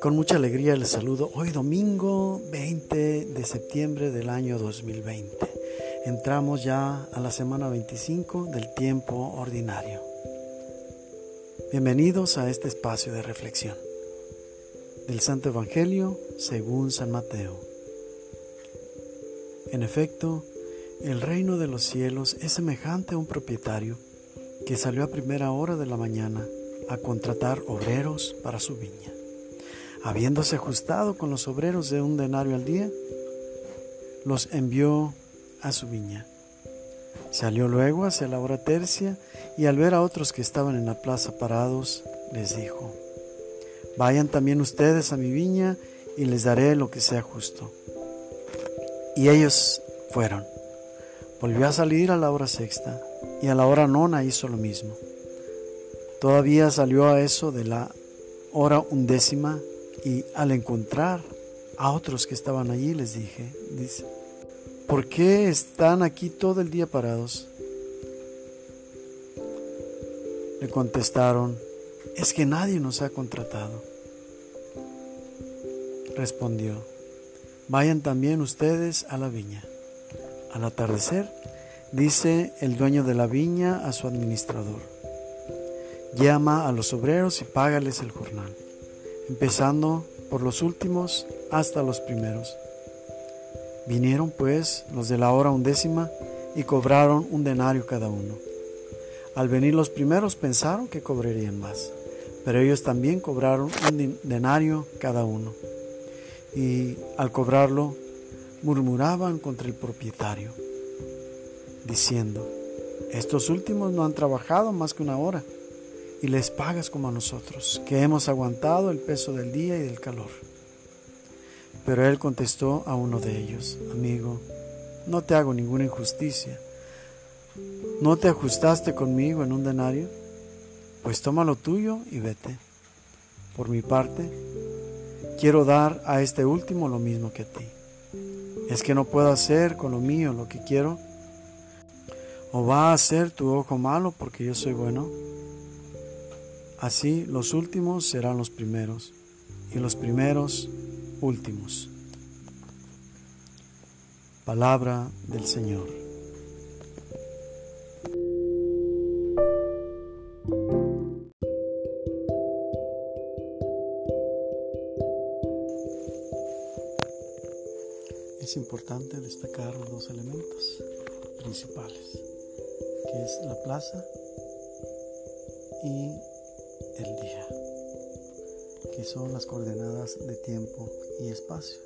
Con mucha alegría les saludo hoy domingo 20 de septiembre del año 2020. Entramos ya a la semana 25 del tiempo ordinario. Bienvenidos a este espacio de reflexión del Santo Evangelio según San Mateo. En efecto, el reino de los cielos es semejante a un propietario que salió a primera hora de la mañana a contratar obreros para su viña. Habiéndose ajustado con los obreros de un denario al día, los envió a su viña. Salió luego hacia la hora tercia y al ver a otros que estaban en la plaza parados, les dijo, Vayan también ustedes a mi viña y les daré lo que sea justo. Y ellos fueron. Volvió a salir a la hora sexta y a la hora nona hizo lo mismo. Todavía salió a eso de la hora undécima y al encontrar a otros que estaban allí les dije, dice, ¿por qué están aquí todo el día parados? Le contestaron, es que nadie nos ha contratado. Respondió, vayan también ustedes a la viña. Al atardecer, dice el dueño de la viña a su administrador, llama a los obreros y págales el jornal, empezando por los últimos hasta los primeros. Vinieron pues los de la hora undécima y cobraron un denario cada uno. Al venir los primeros pensaron que cobrarían más, pero ellos también cobraron un denario cada uno. Y al cobrarlo murmuraban contra el propietario, diciendo, estos últimos no han trabajado más que una hora y les pagas como a nosotros, que hemos aguantado el peso del día y del calor. Pero él contestó a uno de ellos, amigo, no te hago ninguna injusticia. ¿No te ajustaste conmigo en un denario? Pues toma lo tuyo y vete. Por mi parte, quiero dar a este último lo mismo que a ti. ¿Es que no puedo hacer con lo mío lo que quiero? ¿O va a ser tu ojo malo porque yo soy bueno? Así los últimos serán los primeros y los primeros últimos. Palabra del Señor. es importante destacar los dos elementos principales, que es la plaza y el día, que son las coordenadas de tiempo y espacio,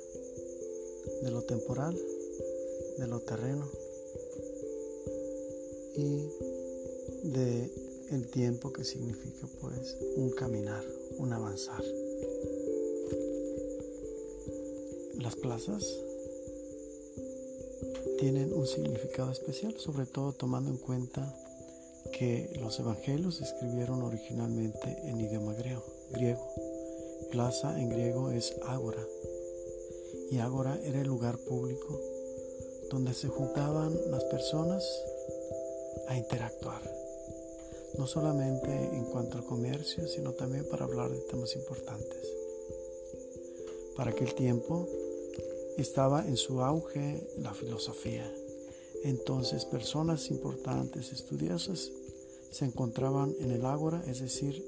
de lo temporal, de lo terreno y de el tiempo que significa pues un caminar, un avanzar. Las plazas tienen un significado especial, sobre todo tomando en cuenta que los evangelios se escribieron originalmente en idioma griego. Plaza en griego es ágora y ágora era el lugar público donde se juntaban las personas a interactuar, no solamente en cuanto al comercio, sino también para hablar de temas importantes. Para aquel tiempo, estaba en su auge la filosofía. Entonces personas importantes, estudiosas, se encontraban en el ágora, es decir,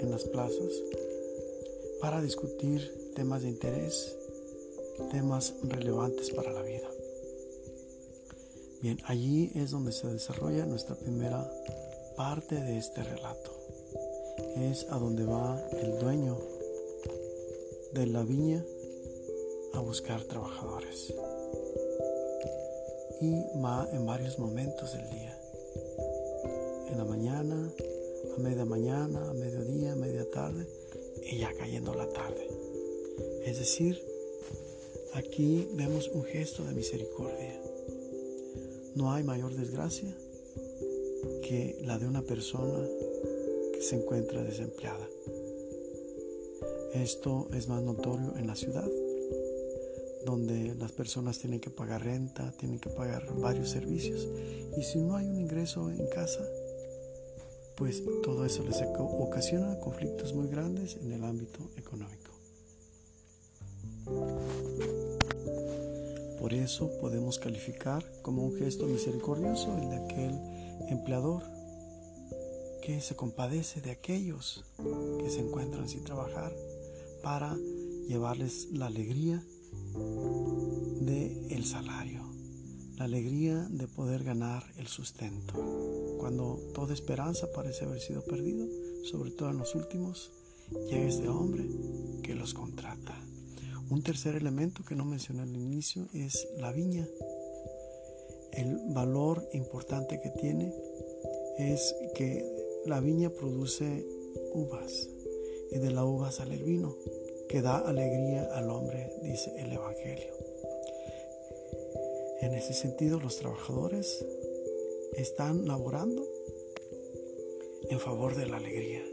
en las plazas, para discutir temas de interés, temas relevantes para la vida. Bien, allí es donde se desarrolla nuestra primera parte de este relato. Es a donde va el dueño de la viña a buscar trabajadores. Y va en varios momentos del día. En la mañana, a media mañana, a mediodía, a media tarde y ya cayendo la tarde. Es decir, aquí vemos un gesto de misericordia. No hay mayor desgracia que la de una persona que se encuentra desempleada. Esto es más notorio en la ciudad donde las personas tienen que pagar renta, tienen que pagar varios servicios. Y si no hay un ingreso en casa, pues todo eso les ocasiona conflictos muy grandes en el ámbito económico. Por eso podemos calificar como un gesto misericordioso el de aquel empleador que se compadece de aquellos que se encuentran sin trabajar para llevarles la alegría de el salario, la alegría de poder ganar el sustento. Cuando toda esperanza parece haber sido perdida, sobre todo en los últimos, llega este hombre que los contrata. Un tercer elemento que no mencioné al inicio es la viña. El valor importante que tiene es que la viña produce uvas y de la uva sale el vino que da alegría al hombre, dice el Evangelio. En ese sentido, los trabajadores están laborando en favor de la alegría,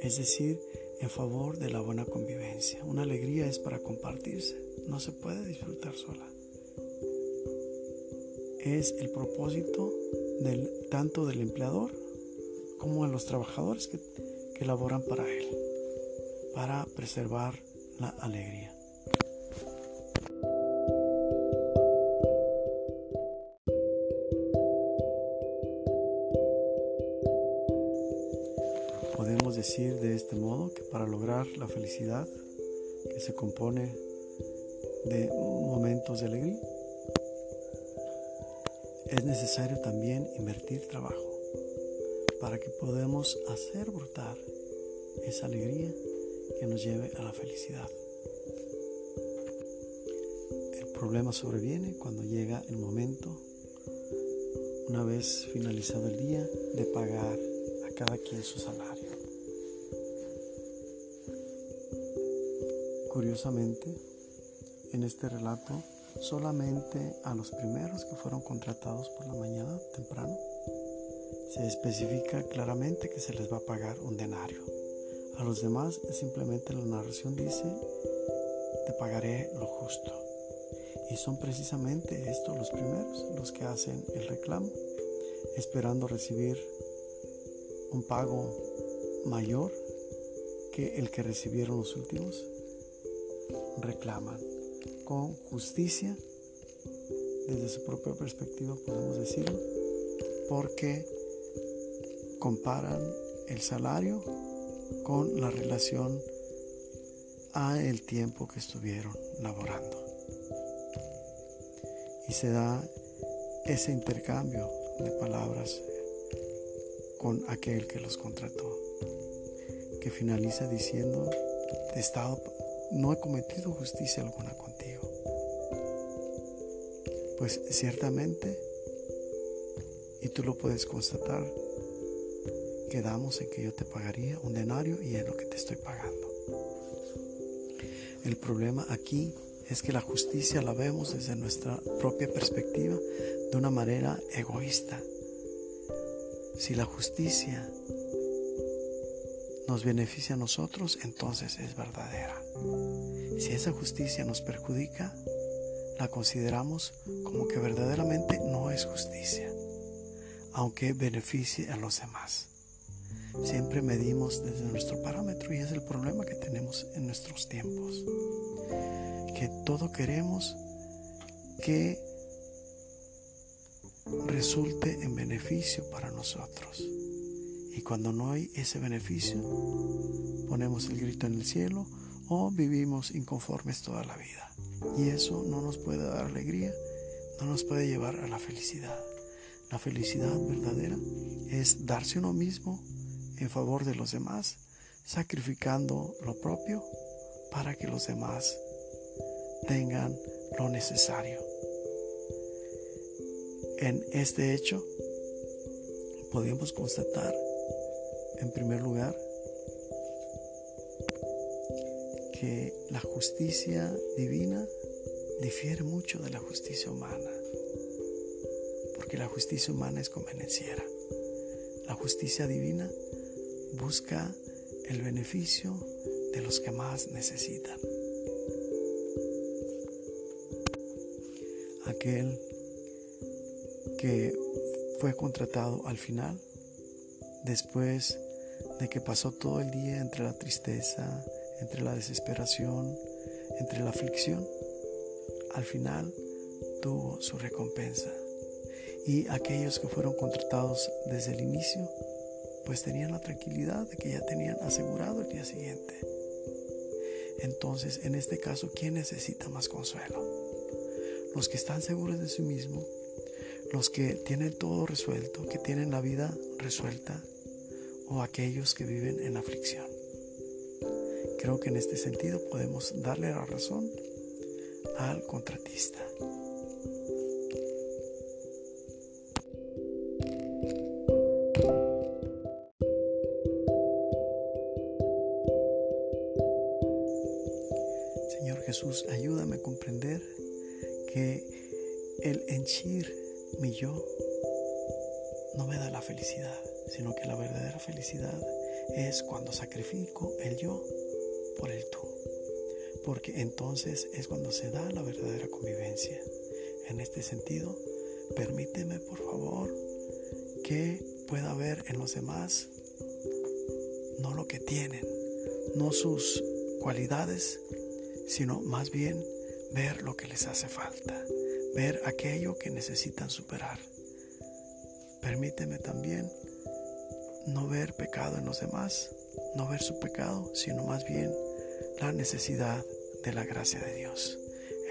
es decir, en favor de la buena convivencia. Una alegría es para compartirse, no se puede disfrutar sola. Es el propósito del, tanto del empleador como de los trabajadores que, que laboran para él, para preservar la alegría. La felicidad, que se compone de momentos de alegría, es necesario también invertir trabajo para que podamos hacer brotar esa alegría que nos lleve a la felicidad. El problema sobreviene cuando llega el momento, una vez finalizado el día, de pagar a cada quien su salario. Curiosamente, en este relato, solamente a los primeros que fueron contratados por la mañana temprano, se especifica claramente que se les va a pagar un denario. A los demás simplemente la narración dice, te pagaré lo justo. Y son precisamente estos los primeros, los que hacen el reclamo, esperando recibir un pago mayor que el que recibieron los últimos. Reclaman con justicia, desde su propia perspectiva podemos decirlo, porque comparan el salario con la relación a el tiempo que estuvieron laborando. Y se da ese intercambio de palabras con aquel que los contrató, que finaliza diciendo, de estado, no he cometido justicia alguna contigo. Pues ciertamente, y tú lo puedes constatar, quedamos en que yo te pagaría un denario y es lo que te estoy pagando. El problema aquí es que la justicia la vemos desde nuestra propia perspectiva de una manera egoísta. Si la justicia nos beneficia a nosotros, entonces es verdadera. Si esa justicia nos perjudica, la consideramos como que verdaderamente no es justicia, aunque beneficie a los demás. Siempre medimos desde nuestro parámetro y es el problema que tenemos en nuestros tiempos. Que todo queremos que resulte en beneficio para nosotros. Y cuando no hay ese beneficio, ponemos el grito en el cielo o vivimos inconformes toda la vida. Y eso no nos puede dar alegría, no nos puede llevar a la felicidad. La felicidad verdadera es darse uno mismo en favor de los demás, sacrificando lo propio para que los demás tengan lo necesario. En este hecho podemos constatar, en primer lugar, que la justicia divina difiere mucho de la justicia humana, porque la justicia humana es convenenciera. La justicia divina busca el beneficio de los que más necesitan. Aquel que fue contratado al final, después de que pasó todo el día entre la tristeza, entre la desesperación, entre la aflicción, al final tuvo su recompensa. Y aquellos que fueron contratados desde el inicio, pues tenían la tranquilidad de que ya tenían asegurado el día siguiente. Entonces, en este caso, ¿quién necesita más consuelo? Los que están seguros de sí mismos, los que tienen todo resuelto, que tienen la vida resuelta, o aquellos que viven en aflicción. Creo que en este sentido podemos darle la razón al contratista. Señor Jesús, ayúdame a comprender que el henchir mi yo no me da la felicidad, sino que la verdadera felicidad es cuando sacrifico el yo por el tú. Porque entonces es cuando se da la verdadera convivencia. En este sentido, permíteme por favor que pueda ver en los demás no lo que tienen, no sus cualidades, sino más bien ver lo que les hace falta, ver aquello que necesitan superar. Permíteme también no ver pecado en los demás, no ver su pecado, sino más bien la necesidad de la gracia de Dios.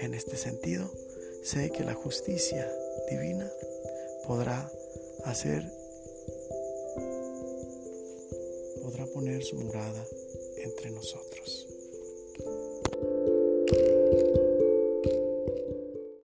En este sentido, sé que la justicia divina podrá hacer, podrá poner su morada entre nosotros.